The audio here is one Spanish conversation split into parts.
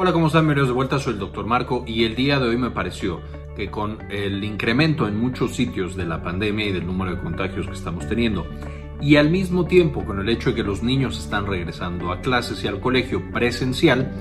Hola, ¿cómo están? Bienvenidos de vuelta, soy el Dr. Marco y el día de hoy me pareció que con el incremento en muchos sitios de la pandemia y del número de contagios que estamos teniendo, y al mismo tiempo con el hecho de que los niños están regresando a clases y al colegio presencial,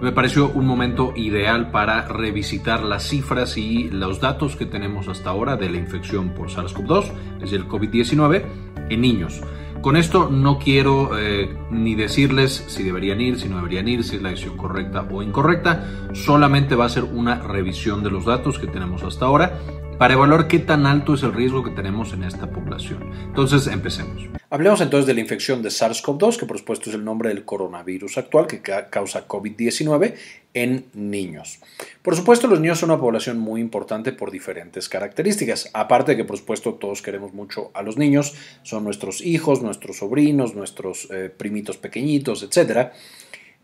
me pareció un momento ideal para revisitar las cifras y los datos que tenemos hasta ahora de la infección por SARS-CoV-2, es decir, el COVID-19, en niños. Con esto no quiero eh, ni decirles si deberían ir, si no deberían ir, si es la decisión correcta o incorrecta. Solamente va a ser una revisión de los datos que tenemos hasta ahora para evaluar qué tan alto es el riesgo que tenemos en esta población. Entonces, empecemos. Hablemos entonces de la infección de SARS-CoV-2, que por supuesto es el nombre del coronavirus actual que causa COVID-19 en niños. Por supuesto, los niños son una población muy importante por diferentes características. Aparte de que, por supuesto, todos queremos mucho a los niños, son nuestros hijos, nuestros sobrinos, nuestros eh, primitos pequeñitos, etcétera.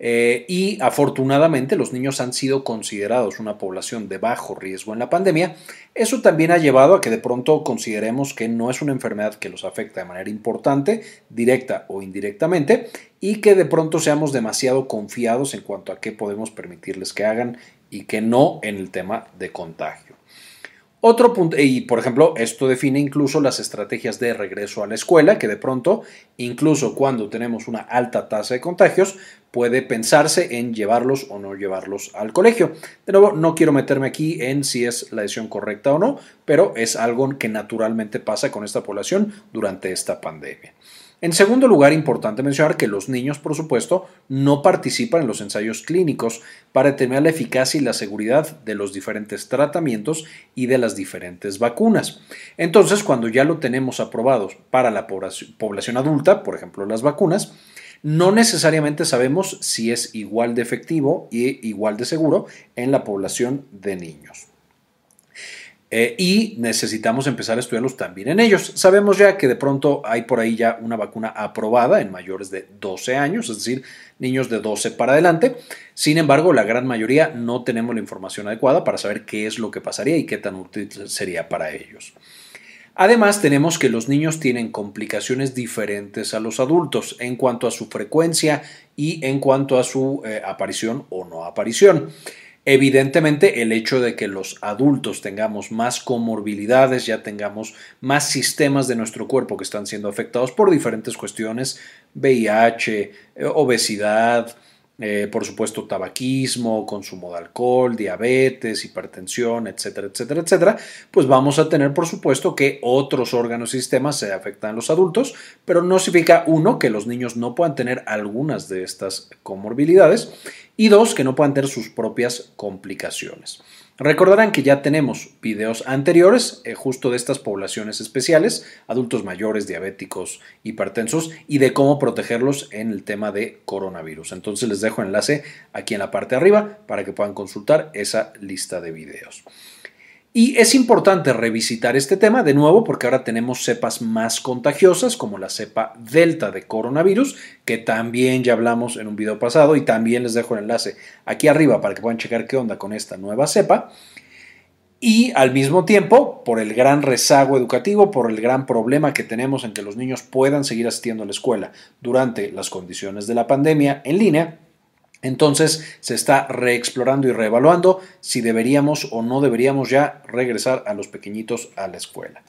Eh, y afortunadamente los niños han sido considerados una población de bajo riesgo en la pandemia. Eso también ha llevado a que de pronto consideremos que no es una enfermedad que los afecta de manera importante, directa o indirectamente, y que de pronto seamos demasiado confiados en cuanto a qué podemos permitirles que hagan y que no en el tema de contagio. Otro punto, y por ejemplo, esto define incluso las estrategias de regreso a la escuela, que de pronto, incluso cuando tenemos una alta tasa de contagios, puede pensarse en llevarlos o no llevarlos al colegio. De nuevo, no quiero meterme aquí en si es la decisión correcta o no, pero es algo que naturalmente pasa con esta población durante esta pandemia. En segundo lugar, importante mencionar que los niños, por supuesto, no participan en los ensayos clínicos para determinar la eficacia y la seguridad de los diferentes tratamientos y de las diferentes vacunas. Entonces, cuando ya lo tenemos aprobado para la población adulta, por ejemplo, las vacunas, no necesariamente sabemos si es igual de efectivo y igual de seguro en la población de niños. Eh, y necesitamos empezar a estudiarlos también en ellos. Sabemos ya que de pronto hay por ahí ya una vacuna aprobada en mayores de 12 años, es decir, niños de 12 para adelante. Sin embargo, la gran mayoría no tenemos la información adecuada para saber qué es lo que pasaría y qué tan útil sería para ellos. Además, tenemos que los niños tienen complicaciones diferentes a los adultos en cuanto a su frecuencia y en cuanto a su eh, aparición o no aparición. Evidentemente, el hecho de que los adultos tengamos más comorbilidades, ya tengamos más sistemas de nuestro cuerpo que están siendo afectados por diferentes cuestiones, VIH, eh, obesidad, eh, por supuesto tabaquismo, consumo de alcohol, diabetes, hipertensión, etcétera, etcétera, etcétera, pues vamos a tener por supuesto que otros órganos y sistemas se afectan a los adultos, pero no significa uno que los niños no puedan tener algunas de estas comorbilidades y dos que no puedan tener sus propias complicaciones. Recordarán que ya tenemos videos anteriores eh, justo de estas poblaciones especiales, adultos mayores, diabéticos, hipertensos y de cómo protegerlos en el tema de coronavirus. Entonces les dejo enlace aquí en la parte de arriba para que puedan consultar esa lista de videos. Y es importante revisitar este tema de nuevo porque ahora tenemos cepas más contagiosas como la cepa delta de coronavirus, que también ya hablamos en un video pasado y también les dejo el enlace aquí arriba para que puedan checar qué onda con esta nueva cepa. Y al mismo tiempo, por el gran rezago educativo, por el gran problema que tenemos en que los niños puedan seguir asistiendo a la escuela durante las condiciones de la pandemia en línea, entonces se está reexplorando y reevaluando si deberíamos o no deberíamos ya regresar a los pequeñitos a la escuela.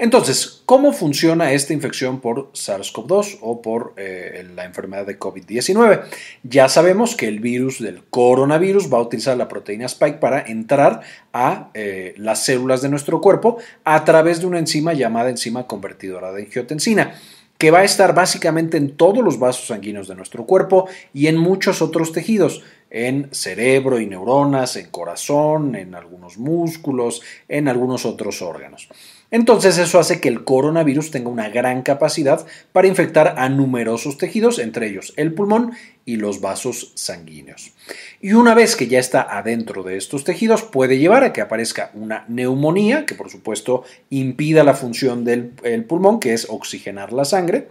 Entonces, ¿cómo funciona esta infección por SARS-CoV-2 o por eh, la enfermedad de COVID-19? Ya sabemos que el virus del coronavirus va a utilizar la proteína Spike para entrar a eh, las células de nuestro cuerpo a través de una enzima llamada enzima convertidora de angiotensina que va a estar básicamente en todos los vasos sanguíneos de nuestro cuerpo y en muchos otros tejidos, en cerebro y neuronas, en corazón, en algunos músculos, en algunos otros órganos. Entonces eso hace que el coronavirus tenga una gran capacidad para infectar a numerosos tejidos, entre ellos el pulmón y los vasos sanguíneos. Y una vez que ya está adentro de estos tejidos, puede llevar a que aparezca una neumonía, que por supuesto impida la función del pulmón, que es oxigenar la sangre,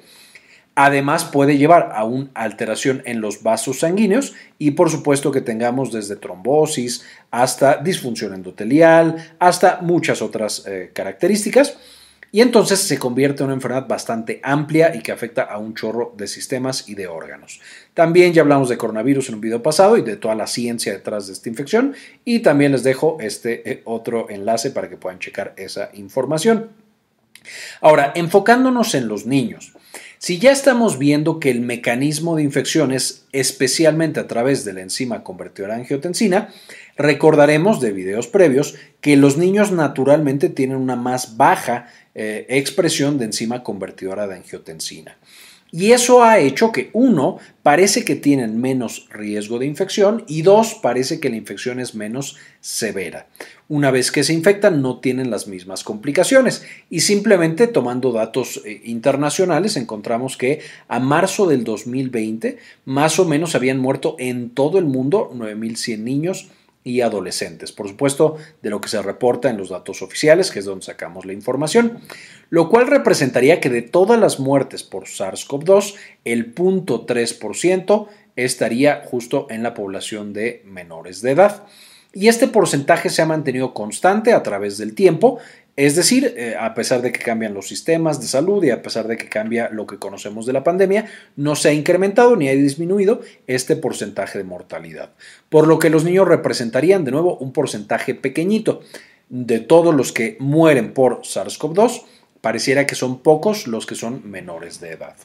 Además puede llevar a una alteración en los vasos sanguíneos y por supuesto que tengamos desde trombosis hasta disfunción endotelial, hasta muchas otras eh, características. Y entonces se convierte en una enfermedad bastante amplia y que afecta a un chorro de sistemas y de órganos. También ya hablamos de coronavirus en un video pasado y de toda la ciencia detrás de esta infección. Y también les dejo este eh, otro enlace para que puedan checar esa información. Ahora, enfocándonos en los niños. Si ya estamos viendo que el mecanismo de infección es especialmente a través de la enzima convertidora de angiotensina, recordaremos de videos previos que los niños naturalmente tienen una más baja eh, expresión de enzima convertidora de angiotensina. Y eso ha hecho que, uno, parece que tienen menos riesgo de infección y dos, parece que la infección es menos severa. Una vez que se infectan no tienen las mismas complicaciones y simplemente tomando datos eh, internacionales encontramos que a marzo del 2020 más o menos habían muerto en todo el mundo 9.100 niños y adolescentes. Por supuesto, de lo que se reporta en los datos oficiales, que es donde sacamos la información, lo cual representaría que de todas las muertes por SARS-CoV-2, el 0.3% estaría justo en la población de menores de edad. Y este porcentaje se ha mantenido constante a través del tiempo, es decir, eh, a pesar de que cambian los sistemas de salud y a pesar de que cambia lo que conocemos de la pandemia, no se ha incrementado ni ha disminuido este porcentaje de mortalidad. Por lo que los niños representarían de nuevo un porcentaje pequeñito. De todos los que mueren por SARS-CoV-2, pareciera que son pocos los que son menores de edad.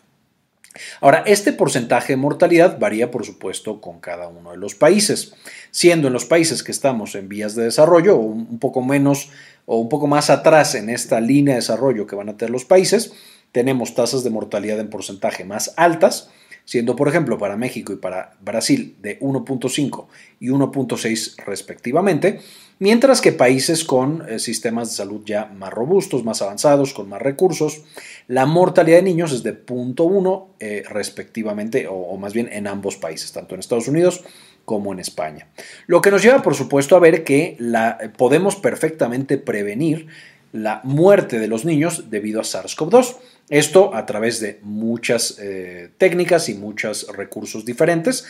Ahora, este porcentaje de mortalidad varía, por supuesto, con cada uno de los países, siendo en los países que estamos en vías de desarrollo, o un poco menos o un poco más atrás en esta línea de desarrollo que van a tener los países, tenemos tasas de mortalidad en porcentaje más altas, siendo por ejemplo para México y para Brasil de 1.5 y 1.6 respectivamente, mientras que países con eh, sistemas de salud ya más robustos, más avanzados, con más recursos, la mortalidad de niños es de 0.1 eh, respectivamente, o, más bien en ambos países, tanto en Estados Unidos como en España. Lo que nos lleva, por supuesto, a ver que la, podemos perfectamente prevenir la muerte de los niños debido a SARS-CoV-2. Esto a través de muchas eh, técnicas y muchos recursos diferentes.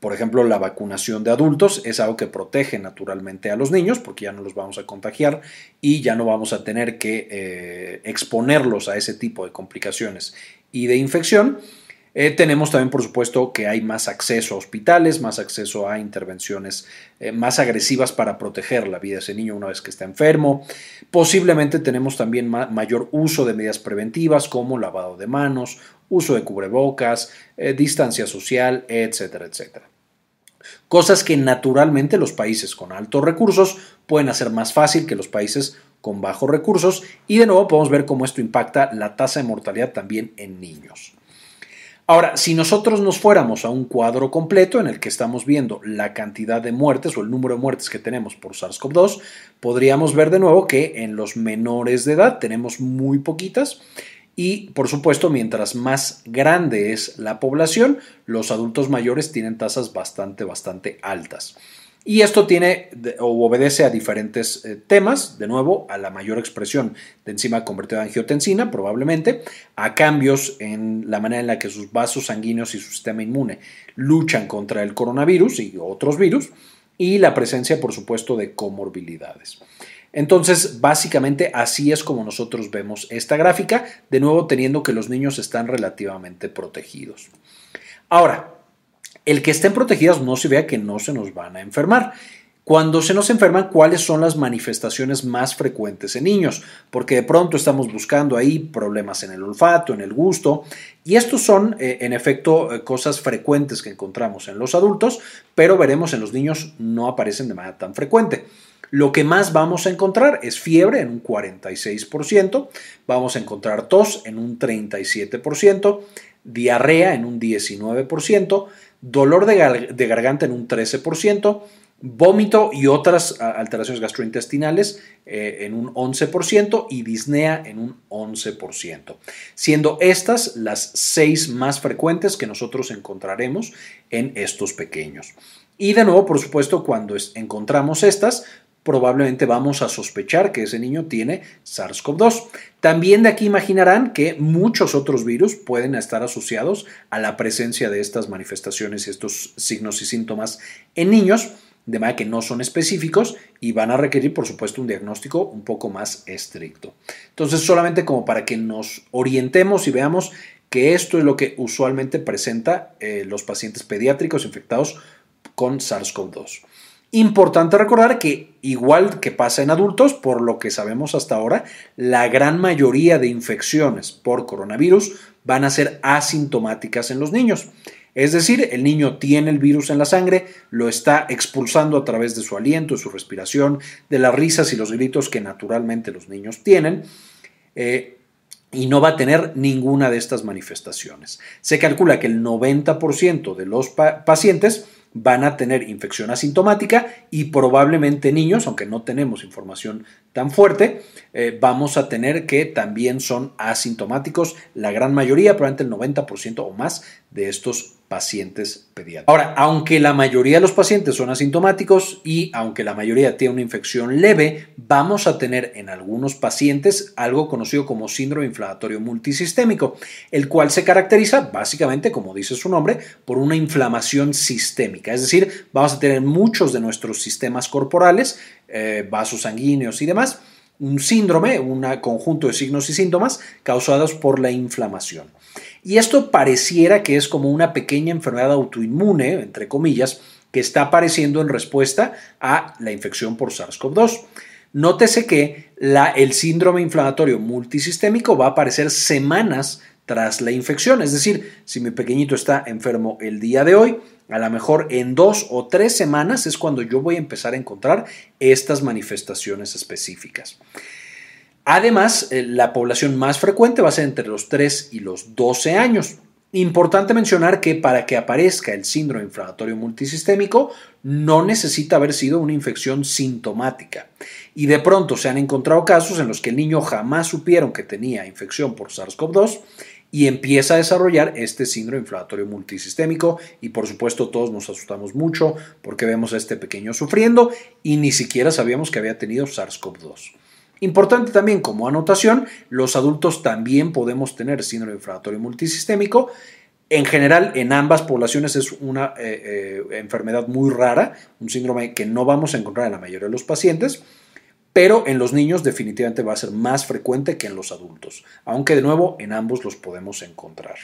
Por ejemplo, la vacunación de adultos es algo que protege naturalmente a los niños porque ya no los vamos a contagiar y ya no vamos a tener que eh, exponerlos a ese tipo de complicaciones y de infección. Eh, tenemos también, por supuesto, que hay más acceso a hospitales, más acceso a intervenciones eh, más agresivas para proteger la vida de ese niño una vez que está enfermo. Posiblemente tenemos también mayor uso de medidas preventivas como lavado de manos, uso de cubrebocas, eh, distancia social, etcétera, etcétera. Cosas que naturalmente los países con altos recursos pueden hacer más fácil que los países con bajos recursos y de nuevo podemos ver cómo esto impacta la tasa de mortalidad también en niños. Ahora, si nosotros nos fuéramos a un cuadro completo en el que estamos viendo la cantidad de muertes o el número de muertes que tenemos por SARS-CoV-2, podríamos ver de nuevo que en los menores de edad tenemos muy poquitas y, por supuesto, mientras más grande es la población, los adultos mayores tienen tasas bastante, bastante altas. Y esto tiene o obedece a diferentes eh, temas, de nuevo, a la mayor expresión de enzima convertida en angiotensina, probablemente, a cambios en la manera en la que sus vasos sanguíneos y su sistema inmune luchan contra el coronavirus y otros virus, y la presencia, por supuesto, de comorbilidades. Entonces, básicamente así es como nosotros vemos esta gráfica, de nuevo teniendo que los niños están relativamente protegidos. Ahora, el que estén protegidas no se vea que no se nos van a enfermar. Cuando se nos enferman, ¿cuáles son las manifestaciones más frecuentes en niños? Porque de pronto estamos buscando ahí problemas en el olfato, en el gusto, y estos son, eh, en efecto, eh, cosas frecuentes que encontramos en los adultos, pero veremos en los niños no aparecen de manera tan frecuente. Lo que más vamos a encontrar es fiebre en un 46%, vamos a encontrar tos en un 37%, diarrea en un 19%, dolor de, garganta en un 13%, vómito y otras alteraciones gastrointestinales eh, en un 11% y disnea en un 11%, siendo estas las seis más frecuentes que nosotros encontraremos en estos pequeños. Y de nuevo, por supuesto, cuando encontramos estas, probablemente vamos a sospechar que ese niño tiene SARS-CoV-2. También de aquí imaginarán que muchos otros virus pueden estar asociados a la presencia de estas manifestaciones y estos signos y síntomas en niños. de manera que no son específicos y van a requerir, por supuesto, un diagnóstico un poco más estricto. Entonces, solamente como para que nos orientemos y veamos que esto es lo que usualmente presenta eh, los pacientes pediátricos infectados con SARS-CoV-2. Importante recordar que, igual que pasa en adultos, por lo que sabemos hasta ahora, la gran mayoría de infecciones por coronavirus van a ser asintomáticas en los niños. Es decir, el niño tiene el virus en la sangre, lo está expulsando a través de su aliento, su respiración, de las risas y los gritos que naturalmente los niños tienen. Eh, y no va a tener ninguna de estas manifestaciones. Se calcula que el 90% de los pacientes van a tener infección asintomática y probablemente niños, aunque no tenemos información tan fuerte, eh, vamos a tener que también son asintomáticos, la gran mayoría, probablemente el 90% o más de estos pacientes pediátricos. Ahora, aunque la mayoría de los pacientes son asintomáticos y aunque la mayoría tiene una infección leve, vamos a tener en algunos pacientes algo conocido como síndrome inflamatorio multisistémico, el cual se caracteriza básicamente, como dice su nombre, por una inflamación sistémica. Es decir, vamos a tener muchos de nuestros sistemas corporales, eh, vasos sanguíneos y demás, un síndrome, un conjunto de signos y síntomas causados por la inflamación. Y esto pareciera que es como una pequeña enfermedad autoinmune, entre comillas, que está apareciendo en respuesta a la infección por SARS-CoV-2. Nótese que el síndrome inflamatorio multisistémico va a aparecer semanas tras la infección. Es decir, si mi pequeñito está enfermo el día de hoy, a lo mejor en dos o tres semanas es cuando yo voy a empezar a encontrar estas manifestaciones específicas. Además, eh, la población más frecuente va a ser entre los 3 y los 12 años. Importante mencionar que para que aparezca el síndrome inflamatorio multisistémico no necesita haber sido una infección sintomática. Y de pronto se han encontrado casos en los que el niño jamás supieron que tenía infección por SARS-CoV-2 y empieza a desarrollar este síndrome inflamatorio multisistémico y por supuesto todos nos asustamos mucho porque vemos a este pequeño sufriendo y ni siquiera sabíamos que había tenido SARS-CoV-2. Importante también como anotación, los adultos también podemos tener síndrome inflamatorio multisistémico. En general, en ambas poblaciones es una eh, eh, enfermedad muy rara, un síndrome que no vamos a encontrar en la mayoría de los pacientes, pero en los niños definitivamente va a ser más frecuente que en los adultos, aunque de nuevo en ambos los podemos encontrar.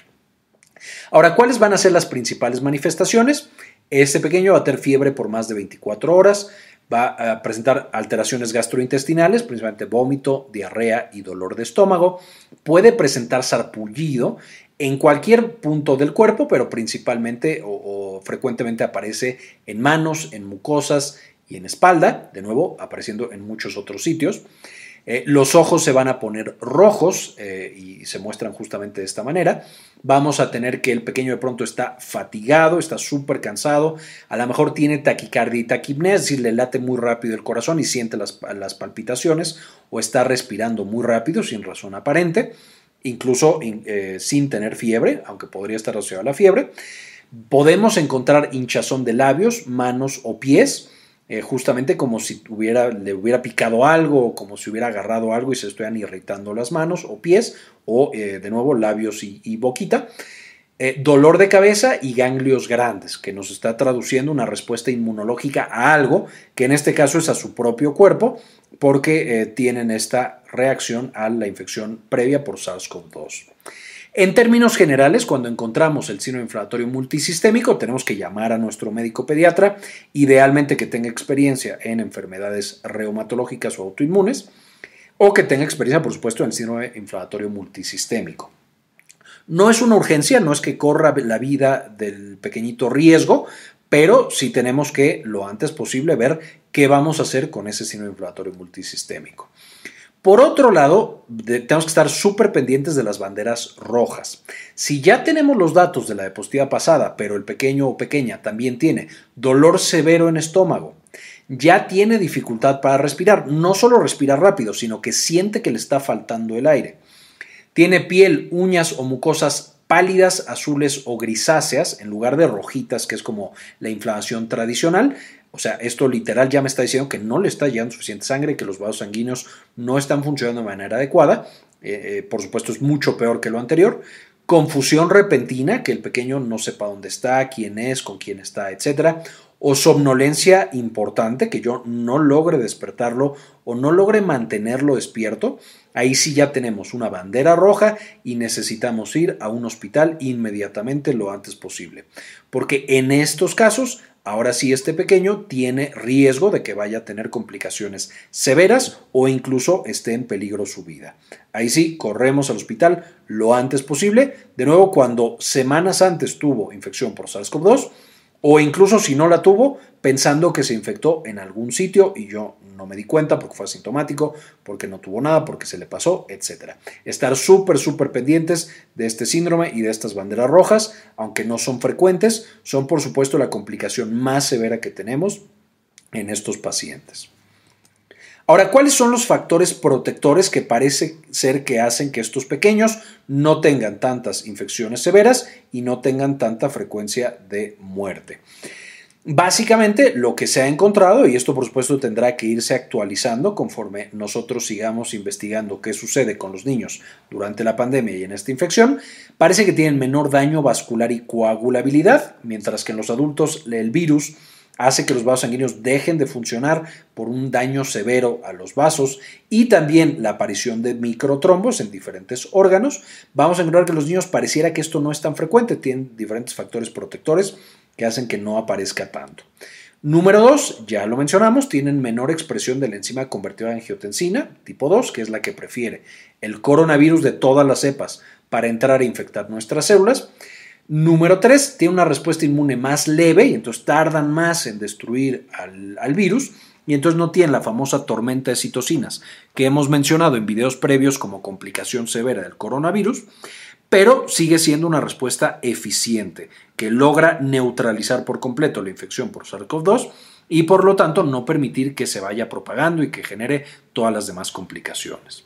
Ahora, ¿cuáles van a ser las principales manifestaciones? Este pequeño va a tener fiebre por más de 24 horas, va a presentar alteraciones gastrointestinales, principalmente vómito, diarrea y dolor de estómago. Puede presentar sarpullido en cualquier punto del cuerpo, pero principalmente o, frecuentemente aparece en manos, en mucosas y en espalda, de nuevo apareciendo en muchos otros sitios. Eh, los ojos se van a poner rojos eh, y se muestran justamente de esta manera. Vamos a tener que el pequeño de pronto está fatigado, está súper cansado, a lo mejor tiene taquicardia y taquipnea, es decir, le late muy rápido el corazón y siente las, palpitaciones o está respirando muy rápido sin razón aparente, incluso eh, sin tener fiebre, aunque podría estar asociado a la fiebre. Podemos encontrar hinchazón de labios, manos o pies eh, justamente como si le hubiera picado algo o como si hubiera agarrado algo y se estuvieran irritando las manos o pies o eh, de nuevo labios y, boquita. Eh, dolor de cabeza y ganglios grandes, que nos está traduciendo una respuesta inmunológica a algo, que en este caso es a su propio cuerpo, porque tienen esta reacción a la infección previa por SARS-CoV-2. En términos generales, cuando encontramos el síndrome inflamatorio multisistémico, tenemos que llamar a nuestro médico pediatra, idealmente que tenga experiencia en enfermedades reumatológicas o autoinmunes, o que tenga experiencia, por supuesto, en síndrome inflamatorio multisistémico. No es una urgencia, no es que corra la vida del pequeñito riesgo, pero sí tenemos que lo antes posible ver qué vamos a hacer con ese síndrome inflamatorio multisistémico. Por otro lado, tenemos que estar súper pendientes de las banderas rojas. Si ya tenemos los datos de la diapositiva pasada, pero el pequeño o pequeña también tiene dolor severo en estómago, ya tiene dificultad para respirar, no solo respirar rápido, sino que siente que le está faltando el aire. Tiene piel, uñas o mucosas pálidas, azules o grisáceas, en lugar de rojitas, que es como la inflamación tradicional, o sea, esto literal ya me está diciendo que no le está llegando suficiente sangre, que los vasos sanguíneos no están funcionando de manera adecuada. Eh, eh, por supuesto, es mucho peor que lo anterior. Confusión repentina, que el pequeño no sepa dónde está, quién es, con quién está, etc. o somnolencia importante, que yo no logre despertarlo o no logre mantenerlo despierto, ahí sí ya tenemos una bandera roja y necesitamos ir a un hospital inmediatamente lo antes posible. Porque en estos casos, ahora sí este pequeño tiene riesgo de que vaya a tener complicaciones severas o incluso esté en peligro su vida. Ahí sí, corremos al hospital lo antes posible. De nuevo, cuando semanas antes tuvo infección por SARS-CoV-2, o incluso si no la tuvo, pensando que se infectó en algún sitio y yo no me di cuenta porque fue asintomático, porque no tuvo nada, porque se le pasó, etc. Estar súper, súper pendientes de este síndrome y de estas banderas rojas, aunque no son frecuentes, son por supuesto la complicación más severa que tenemos en estos pacientes. Ahora, ¿cuáles son los factores protectores que parece ser que hacen que estos pequeños no tengan tantas infecciones severas y no tengan tanta frecuencia de muerte? Básicamente lo que se ha encontrado, y esto por supuesto tendrá que irse actualizando conforme nosotros sigamos investigando qué sucede con los niños durante la pandemia y en esta infección, parece que tienen menor daño vascular y coagulabilidad, mientras que en los adultos el virus hace que los vasos sanguíneos dejen de funcionar por un daño severo a los vasos y también la aparición de microtrombos en diferentes órganos, vamos a encontrar que los niños pareciera que esto no es tan frecuente, tienen diferentes factores protectores que hacen que no aparezca tanto. Número 2, ya lo mencionamos, tienen menor expresión de la enzima convertida en angiotensina, tipo 2, que es la que prefiere el coronavirus de todas las cepas para entrar e infectar nuestras células. Número 3, tiene una respuesta inmune más leve y entonces tardan más en destruir al, virus y entonces no tienen la famosa tormenta de citocinas que hemos mencionado en videos previos como complicación severa del coronavirus, pero sigue siendo una respuesta eficiente que logra neutralizar por completo la infección por SARS-CoV-2 y por lo tanto no permitir que se vaya propagando y que genere todas las demás complicaciones.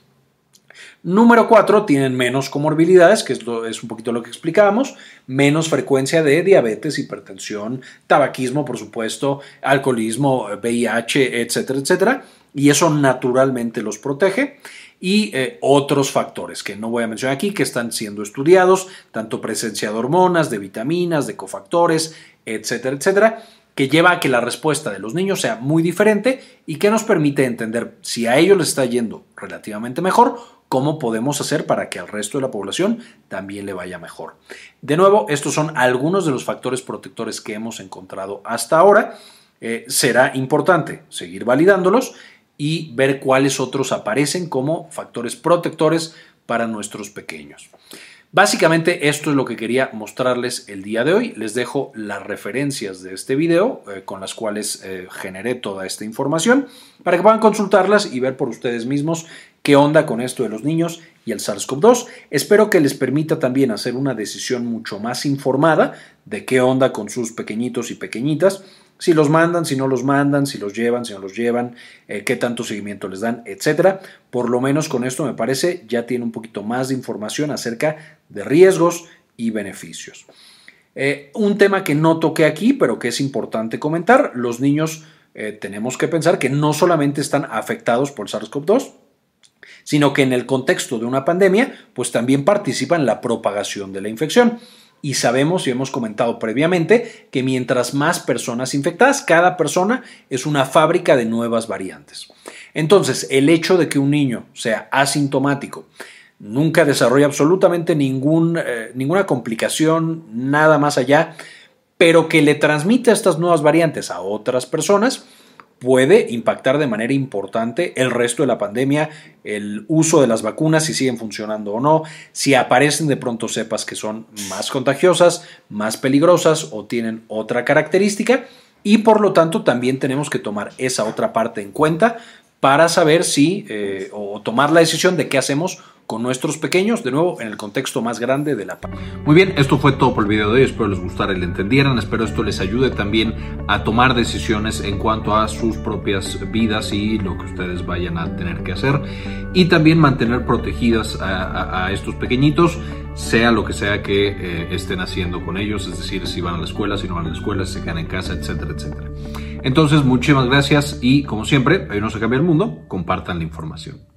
Número 4, tienen menos comorbilidades, que es, un poquito lo que explicábamos, menos frecuencia de diabetes, hipertensión, tabaquismo, por supuesto, alcoholismo, VIH, etcétera, etcétera. Y eso naturalmente los protege. Y eh, otros factores que no voy a mencionar aquí, que están siendo estudiados, tanto presencia de hormonas, de vitaminas, de cofactores, etcétera, etcétera que lleva a que la respuesta de los niños sea muy diferente y que nos permite entender si a ellos les está yendo relativamente mejor cómo podemos hacer para que al resto de la población también le vaya mejor. De nuevo, estos son algunos de los factores protectores que hemos encontrado hasta ahora. Eh, será importante seguir validándolos y ver cuáles otros aparecen como factores protectores para nuestros pequeños. Básicamente esto es lo que quería mostrarles el día de hoy. Les dejo las referencias de este video eh, con las cuales eh, generé toda esta información para que puedan consultarlas y ver por ustedes mismos qué onda con esto de los niños y el SARS-CoV-2. Espero que les permita también hacer una decisión mucho más informada de qué onda con sus pequeñitos y pequeñitas, si los mandan, si no los mandan, si los llevan, si no los llevan, eh, qué tanto seguimiento les dan, etcétera. Por lo menos con esto me parece ya tiene un poquito más de información acerca de riesgos y beneficios. Eh, un tema que no toqué aquí, pero que es importante comentar, los niños eh, tenemos que pensar que no solamente están afectados por SARS-CoV-2, sino que en el contexto de una pandemia, pues también participa en la propagación de la infección. Y sabemos y hemos comentado previamente que mientras más personas infectadas, cada persona es una fábrica de nuevas variantes. Entonces, el hecho de que un niño sea asintomático, nunca desarrolla absolutamente ningún, eh, ninguna complicación, nada más allá, pero que le transmite estas nuevas variantes a otras personas, puede impactar de manera importante el resto de la pandemia, el uso de las vacunas, si siguen funcionando o no, si aparecen de pronto cepas que son más contagiosas, más peligrosas o tienen otra característica. Y por lo tanto también tenemos que tomar esa otra parte en cuenta para saber si eh, o tomar la decisión de qué hacemos con nuestros pequeños, de nuevo en el contexto más grande de la Muy bien, esto fue todo por el video de hoy, espero les gustara y le entendieran, espero esto les ayude también a tomar decisiones en cuanto a sus propias vidas y lo que ustedes vayan a tener que hacer. Y también mantener protegidas a, estos pequeñitos sea lo que sea que eh, estén haciendo con ellos, es decir, si van a la escuela, si no van a la escuela, si se quedan en casa, etcétera, etcétera. Entonces, muchísimas gracias y como siempre, ahí no se cambia el mundo, compartan la información.